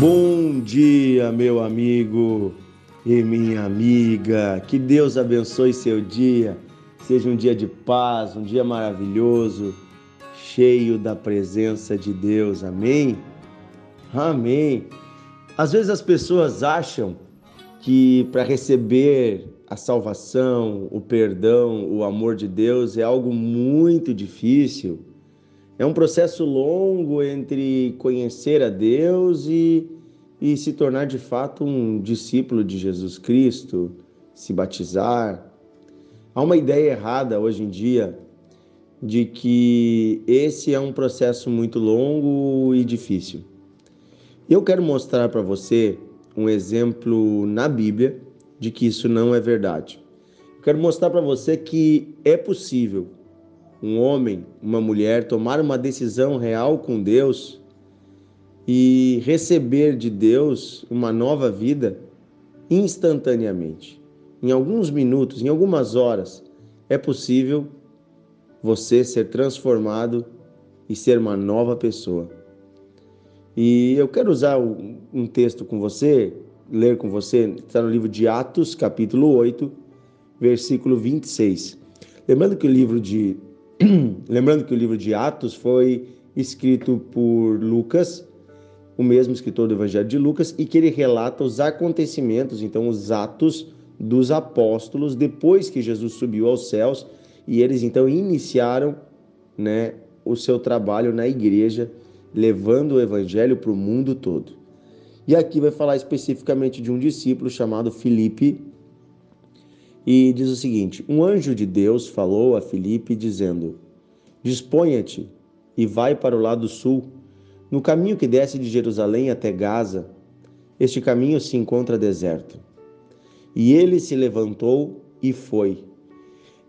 Bom dia, meu amigo e minha amiga. Que Deus abençoe seu dia. Seja um dia de paz, um dia maravilhoso, cheio da presença de Deus. Amém? Amém. Às vezes as pessoas acham que para receber a salvação, o perdão, o amor de Deus é algo muito difícil. É um processo longo entre conhecer a Deus e, e se tornar de fato um discípulo de Jesus Cristo, se batizar. Há uma ideia errada hoje em dia de que esse é um processo muito longo e difícil. Eu quero mostrar para você um exemplo na Bíblia de que isso não é verdade. Quero mostrar para você que é possível um homem, uma mulher tomar uma decisão real com Deus e receber de Deus uma nova vida instantaneamente. Em alguns minutos, em algumas horas, é possível você ser transformado e ser uma nova pessoa. E eu quero usar um texto com você, ler com você, está no livro de Atos, capítulo 8, versículo 26. Lembrando que o livro de lembrando que o livro de Atos foi escrito por Lucas, o mesmo escritor do Evangelho de Lucas, e que ele relata os acontecimentos, então os atos dos apóstolos depois que Jesus subiu aos céus e eles então iniciaram, né, o seu trabalho na igreja levando o evangelho para o mundo todo. E aqui vai falar especificamente de um discípulo chamado Filipe. E diz o seguinte: Um anjo de Deus falou a Filipe, dizendo: Disponha-te e vai para o lado sul, no caminho que desce de Jerusalém até Gaza. Este caminho se encontra deserto. E ele se levantou e foi.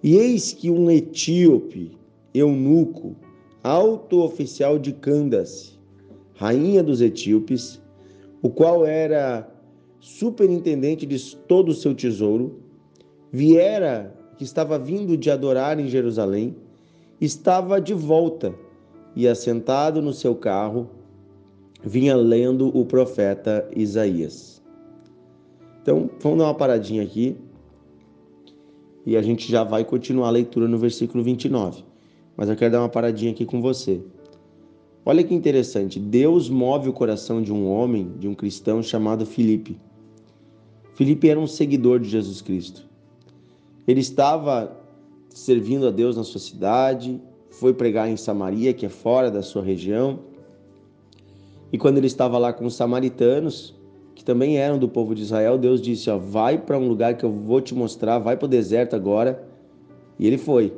E eis que um etíope, eunuco, alto oficial de Candace, rainha dos etíopes, o qual era superintendente de todo o seu tesouro, viera, que estava vindo de adorar em Jerusalém, estava de volta e, assentado no seu carro, vinha lendo o profeta Isaías. Então, vamos dar uma paradinha aqui e a gente já vai continuar a leitura no versículo 29 mas eu quero dar uma paradinha aqui com você. Olha que interessante, Deus move o coração de um homem, de um cristão chamado Filipe. Filipe era um seguidor de Jesus Cristo. Ele estava servindo a Deus na sua cidade, foi pregar em Samaria, que é fora da sua região. E quando ele estava lá com os samaritanos, que também eram do povo de Israel, Deus disse: ó, vai para um lugar que eu vou te mostrar, vai para o deserto agora. E ele foi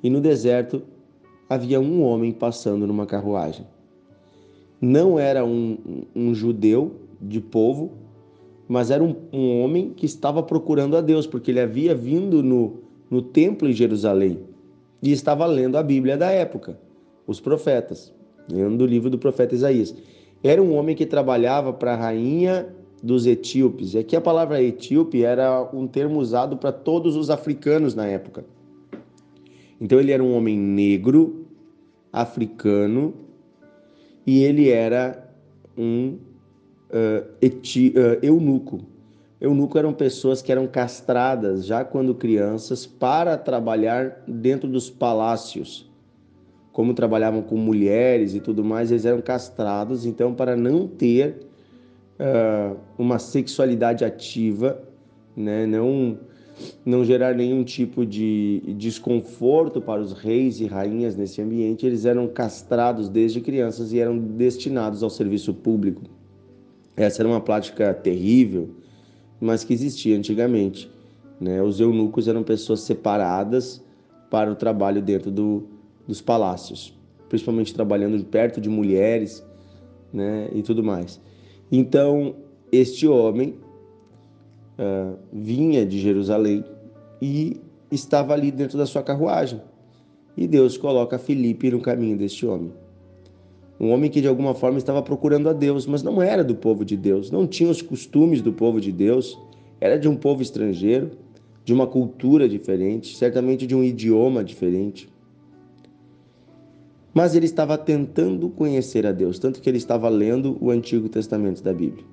e no deserto havia um homem passando numa carruagem. Não era um, um judeu de povo, mas era um, um, homem que estava procurando a Deus, porque ele havia vindo no, no templo em Jerusalém e estava lendo a Bíblia da época, os profetas, lendo o livro do profeta Isaías. Era um homem que trabalhava para a rainha dos etíopes. Aqui a palavra etíope era um termo usado para todos os africanos na época. Então ele era um homem negro, africano, e ele era um uh, eti, uh, eunuco. Eunuco eram pessoas que eram castradas já quando crianças para trabalhar dentro dos palácios. Como trabalhavam com mulheres e tudo mais, eles eram castrados, então, para não ter uh, uma sexualidade ativa, né? não não gerar nenhum tipo de desconforto para os reis e rainhas nesse ambiente, eles eram castrados desde crianças e eram destinados ao serviço público. Essa era uma prática terrível, mas que existia antigamente. Né? Os eunucos eram pessoas separadas para o trabalho dentro do, dos palácios, principalmente trabalhando perto de mulheres né? e tudo mais. Então, este homem uh, vinha de Jerusalém e estava ali dentro da sua carruagem. E Deus coloca Filipe no caminho deste homem. Um homem que de alguma forma estava procurando a Deus, mas não era do povo de Deus, não tinha os costumes do povo de Deus, era de um povo estrangeiro, de uma cultura diferente, certamente de um idioma diferente. Mas ele estava tentando conhecer a Deus, tanto que ele estava lendo o Antigo Testamento da Bíblia.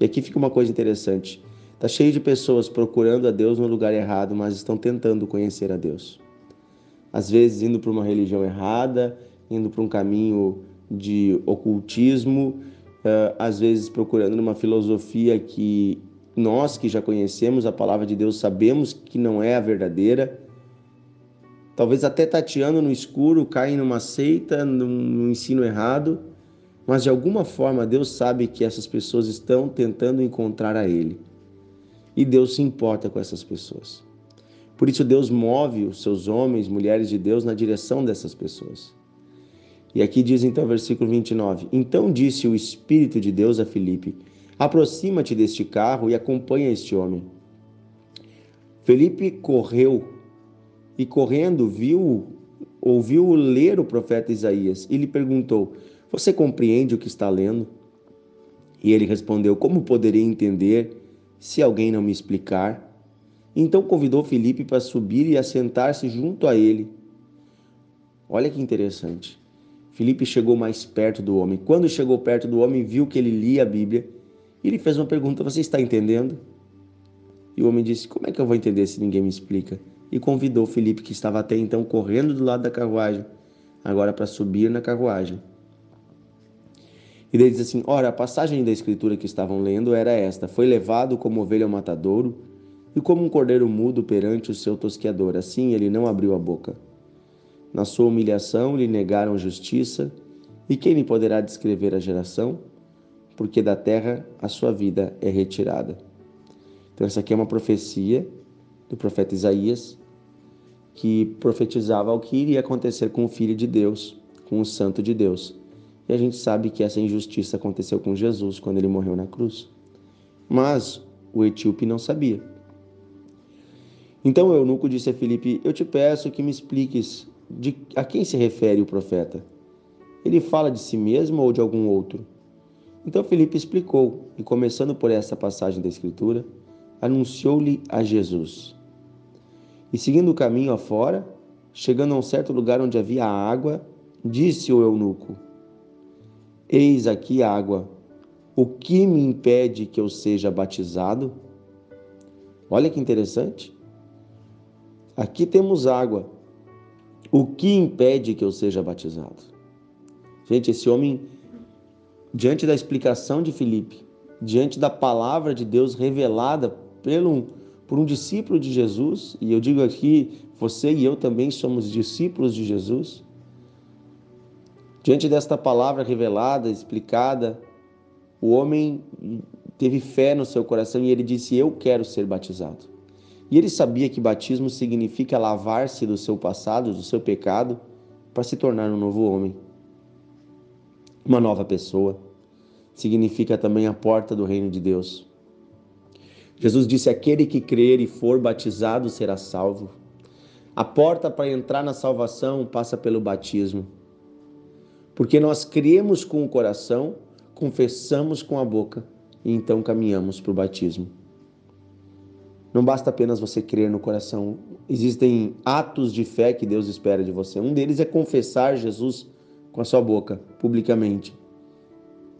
E aqui fica uma coisa interessante. Está cheio de pessoas procurando a Deus no lugar errado, mas estão tentando conhecer a Deus. Às vezes indo para uma religião errada, indo para um caminho de ocultismo, eh, às vezes procurando uma filosofia que nós que já conhecemos a palavra de Deus sabemos que não é a verdadeira. Talvez até tateando no escuro, caem numa seita, num ensino errado, mas de alguma forma Deus sabe que essas pessoas estão tentando encontrar a Ele. E Deus se importa com essas pessoas. Por isso Deus move os seus homens, mulheres de Deus na direção dessas pessoas. E aqui diz então, versículo 29: Então disse o Espírito de Deus a Filipe: Aproxima-te deste carro e acompanha este homem. Felipe correu e, correndo, viu, ouviu ler o profeta Isaías e lhe perguntou: Você compreende o que está lendo? E ele respondeu: Como poderia entender se alguém não me explicar? Então convidou Felipe para subir e assentar-se junto a ele. Olha que interessante. Felipe chegou mais perto do homem. Quando chegou perto do homem, viu que ele lia a Bíblia e ele fez uma pergunta: Você está entendendo? E o homem disse: Como é que eu vou entender se ninguém me explica? E convidou Felipe, que estava até então correndo do lado da carruagem, agora para subir na carruagem. E ele diz assim: Ora, a passagem da escritura que estavam lendo era esta: Foi levado como ovelha ao matadouro e como um cordeiro mudo perante o seu tosqueador. Assim ele não abriu a boca. Na sua humilhação lhe negaram justiça, e quem lhe poderá descrever a geração? porque da terra a sua vida é retirada. Então, essa aqui é uma profecia do profeta Isaías, que profetizava o que iria acontecer com o Filho de Deus, com o Santo de Deus. E a gente sabe que essa injustiça aconteceu com Jesus quando ele morreu na cruz. Mas o etíope não sabia. Então o eunuco disse a Filipe: Eu te peço que me expliques de a quem se refere o profeta. Ele fala de si mesmo ou de algum outro? Então Felipe explicou, e começando por essa passagem da Escritura, anunciou-lhe a Jesus. E seguindo o caminho afora, chegando a um certo lugar onde havia água, disse o eunuco: Eis aqui água, o que me impede que eu seja batizado? Olha que interessante. Aqui temos água. O que impede que eu seja batizado? Gente, esse homem diante da explicação de Filipe, diante da palavra de Deus revelada pelo, por um discípulo de Jesus, e eu digo aqui, você e eu também somos discípulos de Jesus. Diante desta palavra revelada, explicada, o homem teve fé no seu coração e ele disse: Eu quero ser batizado. E ele sabia que batismo significa lavar-se do seu passado, do seu pecado, para se tornar um novo homem uma nova pessoa. Significa também a porta do reino de Deus. Jesus disse: Aquele que crer e for batizado será salvo. A porta para entrar na salvação passa pelo batismo. Porque nós cremos com o coração, confessamos com a boca e então caminhamos para o batismo. Não basta apenas você crer no coração, existem atos de fé que Deus espera de você. Um deles é confessar Jesus com a sua boca, publicamente.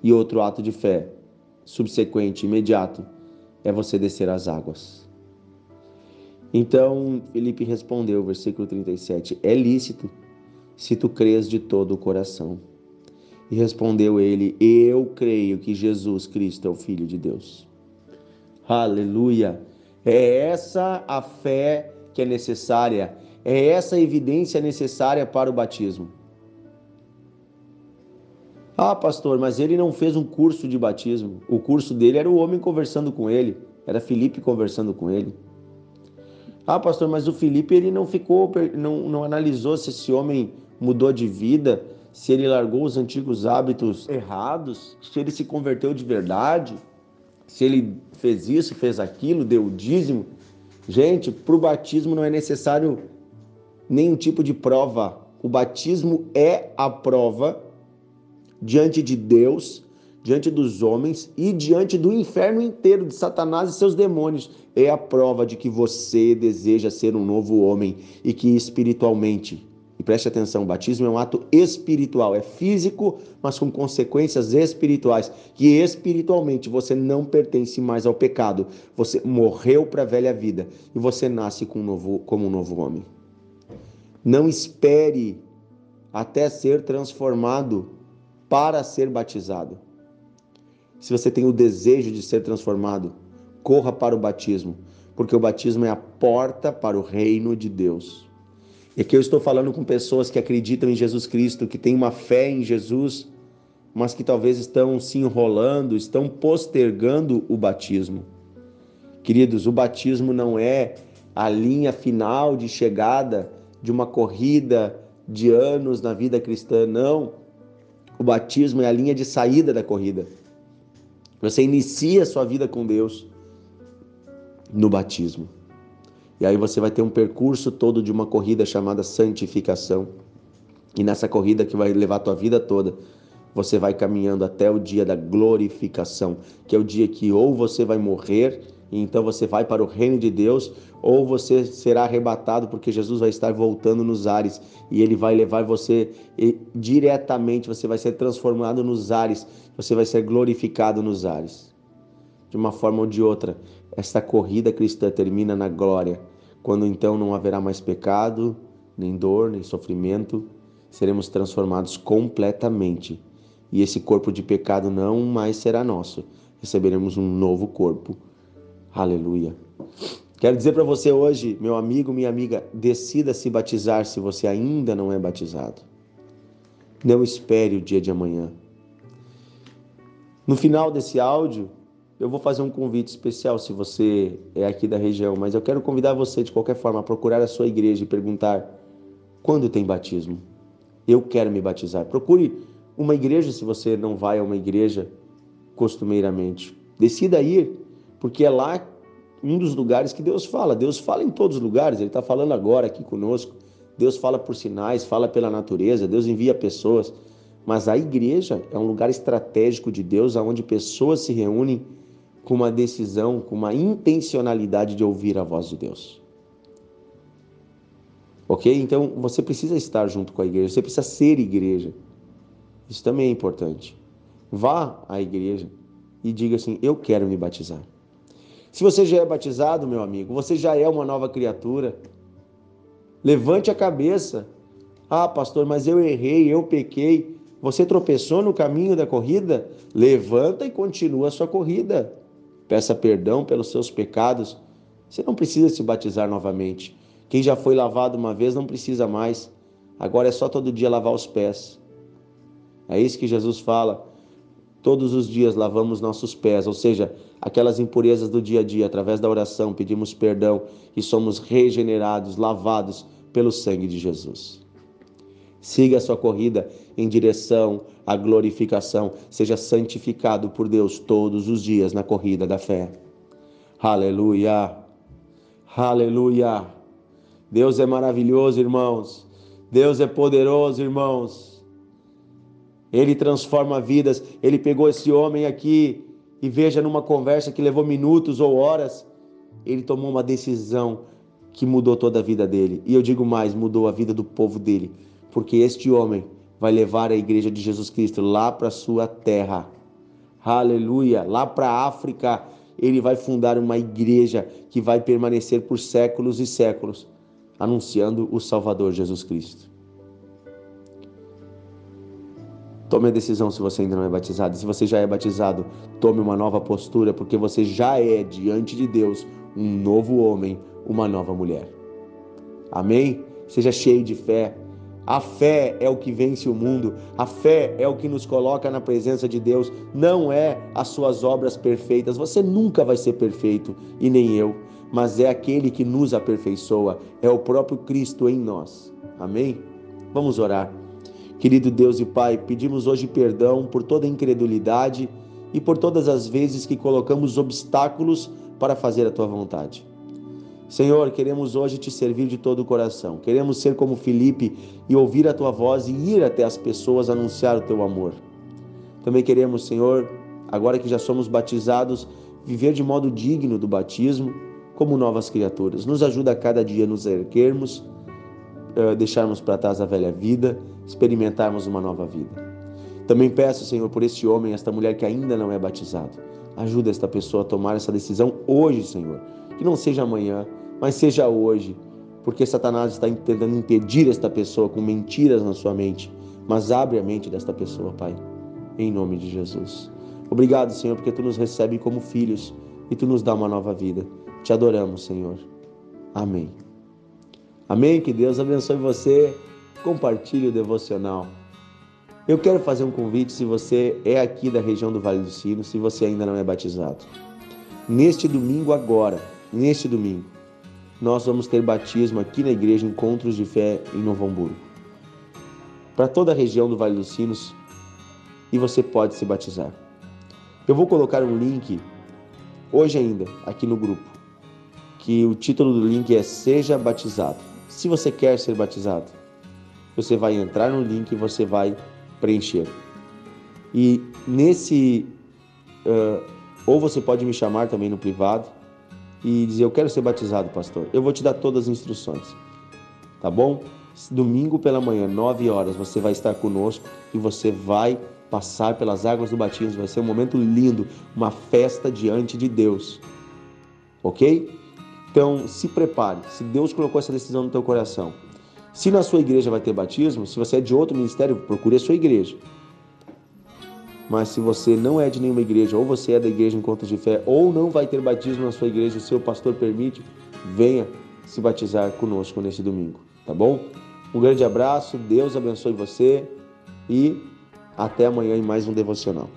E outro ato de fé, subsequente, imediato, é você descer as águas. Então Felipe respondeu, versículo 37, é lícito se tu crês de todo o coração. E respondeu ele, eu creio que Jesus Cristo é o Filho de Deus. Aleluia! É essa a fé que é necessária, é essa a evidência necessária para o batismo. Ah, pastor, mas ele não fez um curso de batismo. O curso dele era o homem conversando com ele, era Felipe conversando com ele. Ah, pastor, mas o Felipe ele não ficou, não, não analisou se esse homem mudou de vida, se ele largou os antigos hábitos errados, se ele se converteu de verdade, se ele fez isso, fez aquilo, deu o dízimo. Gente, para o batismo não é necessário nenhum tipo de prova. O batismo é a prova diante de Deus, diante dos homens e diante do inferno inteiro, de Satanás e seus demônios. É a prova de que você deseja ser um novo homem e que espiritualmente E preste atenção, o batismo é um ato espiritual, é físico, mas com consequências espirituais, que espiritualmente você não pertence mais ao pecado. Você morreu para a velha vida e você nasce com um novo, como um novo homem. Não espere até ser transformado para ser batizado. Se você tem o desejo de ser transformado, corra para o batismo, porque o batismo é a porta para o reino de Deus. E aqui eu estou falando com pessoas que acreditam em Jesus Cristo, que têm uma fé em Jesus, mas que talvez estão se enrolando, estão postergando o batismo. Queridos, o batismo não é a linha final de chegada de uma corrida de anos na vida cristã, não. O batismo é a linha de saída da corrida. Você inicia a sua vida com Deus no batismo. E aí você vai ter um percurso todo de uma corrida chamada santificação. E nessa corrida que vai levar a tua vida toda, você vai caminhando até o dia da glorificação, que é o dia que ou você vai morrer e então você vai para o reino de Deus, ou você será arrebatado porque Jesus vai estar voltando nos ares e ele vai levar você diretamente, você vai ser transformado nos ares, você vai ser glorificado nos ares. De uma forma ou de outra, esta corrida cristã termina na glória, quando então não haverá mais pecado, nem dor, nem sofrimento, seremos transformados completamente. E esse corpo de pecado não mais será nosso, receberemos um novo corpo. Aleluia. Quero dizer para você hoje, meu amigo, minha amiga, decida se batizar se você ainda não é batizado. Não espere o dia de amanhã. No final desse áudio, eu vou fazer um convite especial se você é aqui da região, mas eu quero convidar você de qualquer forma a procurar a sua igreja e perguntar quando tem batismo. Eu quero me batizar. Procure uma igreja se você não vai a uma igreja costumeiramente. Decida ir, porque é lá um dos lugares que Deus fala. Deus fala em todos os lugares, Ele está falando agora aqui conosco. Deus fala por sinais, fala pela natureza, Deus envia pessoas. Mas a igreja é um lugar estratégico de Deus, onde pessoas se reúnem com uma decisão, com uma intencionalidade de ouvir a voz de Deus. Ok? Então você precisa estar junto com a igreja, você precisa ser igreja. Isso também é importante. Vá à igreja e diga assim: Eu quero me batizar. Se você já é batizado, meu amigo, você já é uma nova criatura. Levante a cabeça. Ah, pastor, mas eu errei, eu pequei. Você tropeçou no caminho da corrida? Levanta e continua a sua corrida peça perdão pelos seus pecados. Você não precisa se batizar novamente. Quem já foi lavado uma vez não precisa mais. Agora é só todo dia lavar os pés. É isso que Jesus fala. Todos os dias lavamos nossos pés, ou seja, aquelas impurezas do dia a dia, através da oração, pedimos perdão e somos regenerados, lavados pelo sangue de Jesus. Siga a sua corrida em direção à glorificação. Seja santificado por Deus todos os dias na corrida da fé. Aleluia! Aleluia! Deus é maravilhoso, irmãos. Deus é poderoso, irmãos. Ele transforma vidas. Ele pegou esse homem aqui e veja numa conversa que levou minutos ou horas, ele tomou uma decisão que mudou toda a vida dele. E eu digo mais, mudou a vida do povo dele porque este homem vai levar a igreja de Jesus Cristo lá para sua terra. Aleluia! Lá para a África, ele vai fundar uma igreja que vai permanecer por séculos e séculos, anunciando o Salvador Jesus Cristo. Tome a decisão se você ainda não é batizado. Se você já é batizado, tome uma nova postura, porque você já é diante de Deus um novo homem, uma nova mulher. Amém? Seja cheio de fé, a fé é o que vence o mundo, a fé é o que nos coloca na presença de Deus, não é as suas obras perfeitas. Você nunca vai ser perfeito e nem eu, mas é aquele que nos aperfeiçoa, é o próprio Cristo em nós. Amém? Vamos orar. Querido Deus e Pai, pedimos hoje perdão por toda incredulidade e por todas as vezes que colocamos obstáculos para fazer a tua vontade. Senhor, queremos hoje te servir de todo o coração. Queremos ser como Felipe e ouvir a tua voz e ir até as pessoas anunciar o teu amor. Também queremos, Senhor, agora que já somos batizados, viver de modo digno do batismo, como novas criaturas. Nos ajuda a cada dia nos erguermos uh, deixarmos para trás a velha vida, experimentarmos uma nova vida. Também peço, Senhor, por este homem, esta mulher que ainda não é batizado. Ajuda esta pessoa a tomar essa decisão hoje, Senhor. Que não seja amanhã, mas seja hoje, porque Satanás está tentando impedir esta pessoa com mentiras na sua mente. Mas abre a mente desta pessoa, Pai, em nome de Jesus. Obrigado, Senhor, porque tu nos recebe como filhos e tu nos dá uma nova vida. Te adoramos, Senhor. Amém. Amém. Que Deus abençoe você. Compartilhe o devocional. Eu quero fazer um convite se você é aqui da região do Vale do Sino, se você ainda não é batizado. Neste domingo agora, neste domingo, nós vamos ter batismo aqui na igreja Encontros de Fé em Novo Hamburgo. Para toda a região do Vale dos Sinos e você pode se batizar. Eu vou colocar um link hoje ainda aqui no grupo, que o título do link é Seja Batizado. Se você quer ser batizado, você vai entrar no link e você vai preencher. E nesse, uh, ou você pode me chamar também no privado e dizer: Eu quero ser batizado, pastor. Eu vou te dar todas as instruções, tá bom? Domingo pela manhã, 9 horas, você vai estar conosco e você vai passar pelas águas do batismo. Vai ser um momento lindo, uma festa diante de Deus, ok? Então se prepare. Se Deus colocou essa decisão no teu coração, se na sua igreja vai ter batismo, se você é de outro ministério, procure a sua igreja. Mas se você não é de nenhuma igreja, ou você é da igreja Encontros de Fé, ou não vai ter batismo na sua igreja, o seu pastor permite, venha se batizar conosco nesse domingo, tá bom? Um grande abraço, Deus abençoe você e até amanhã em mais um devocional.